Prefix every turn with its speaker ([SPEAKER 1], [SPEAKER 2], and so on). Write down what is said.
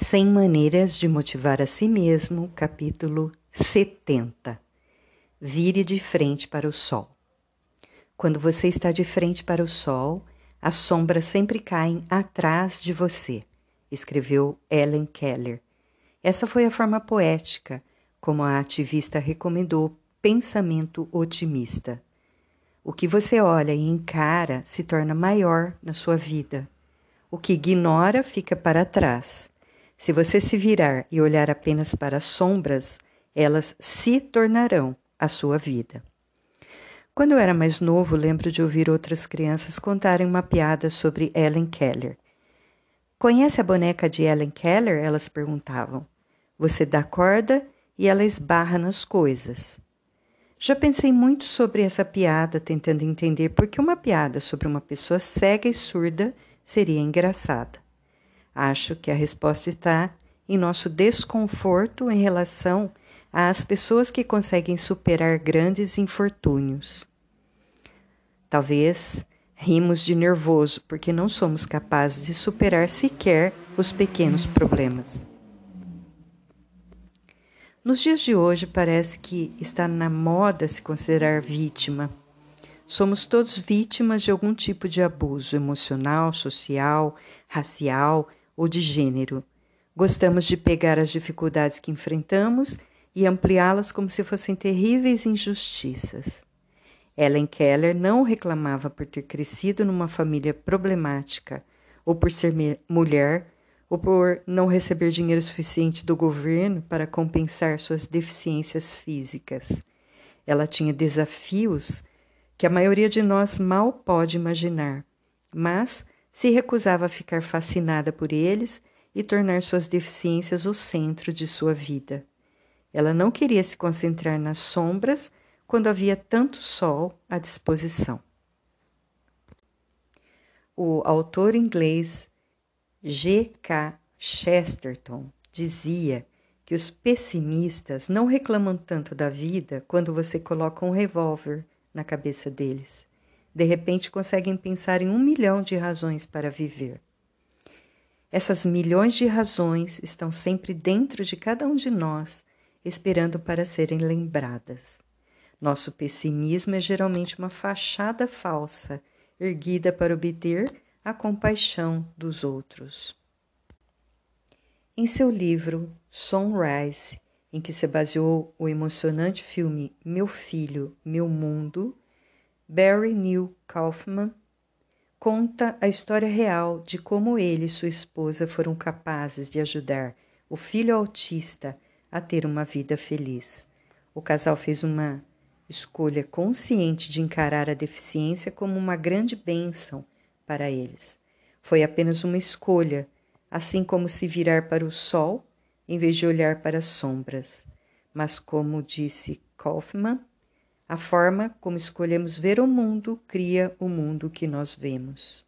[SPEAKER 1] 100 Maneiras de Motivar a Si Mesmo, capítulo 70. Vire de frente para o sol. Quando você está de frente para o sol, as sombras sempre caem atrás de você, escreveu Ellen Keller. Essa foi a forma poética como a ativista recomendou pensamento otimista. O que você olha e encara se torna maior na sua vida. O que ignora fica para trás. Se você se virar e olhar apenas para as sombras, elas se tornarão a sua vida. Quando eu era mais novo, lembro de ouvir outras crianças contarem uma piada sobre Ellen Keller. Conhece a boneca de Ellen Keller? Elas perguntavam. Você dá corda e ela esbarra nas coisas. Já pensei muito sobre essa piada, tentando entender por que uma piada sobre uma pessoa cega e surda seria engraçada. Acho que a resposta está em nosso desconforto em relação às pessoas que conseguem superar grandes infortúnios. Talvez rimos de nervoso porque não somos capazes de superar sequer os pequenos problemas. Nos dias de hoje, parece que está na moda se considerar vítima. Somos todos vítimas de algum tipo de abuso emocional, social, racial ou de gênero. Gostamos de pegar as dificuldades que enfrentamos e ampliá-las como se fossem terríveis injustiças. Ellen Keller não reclamava por ter crescido numa família problemática, ou por ser mulher, ou por não receber dinheiro suficiente do governo para compensar suas deficiências físicas. Ela tinha desafios que a maioria de nós mal pode imaginar, mas se recusava a ficar fascinada por eles e tornar suas deficiências o centro de sua vida. Ela não queria se concentrar nas sombras quando havia tanto sol à disposição. O autor inglês G. K. Chesterton dizia que os pessimistas não reclamam tanto da vida quando você coloca um revólver na cabeça deles de repente conseguem pensar em um milhão de razões para viver. Essas milhões de razões estão sempre dentro de cada um de nós, esperando para serem lembradas. Nosso pessimismo é geralmente uma fachada falsa, erguida para obter a compaixão dos outros. Em seu livro Sunrise, em que se baseou o emocionante filme Meu Filho, Meu Mundo, Barry Neil Kaufman conta a história real de como ele e sua esposa foram capazes de ajudar o filho autista a ter uma vida feliz. O casal fez uma escolha consciente de encarar a deficiência como uma grande bênção para eles. Foi apenas uma escolha, assim como se virar para o sol em vez de olhar para as sombras. Mas, como disse Kaufman, a forma como escolhemos ver o mundo cria o mundo que nós vemos.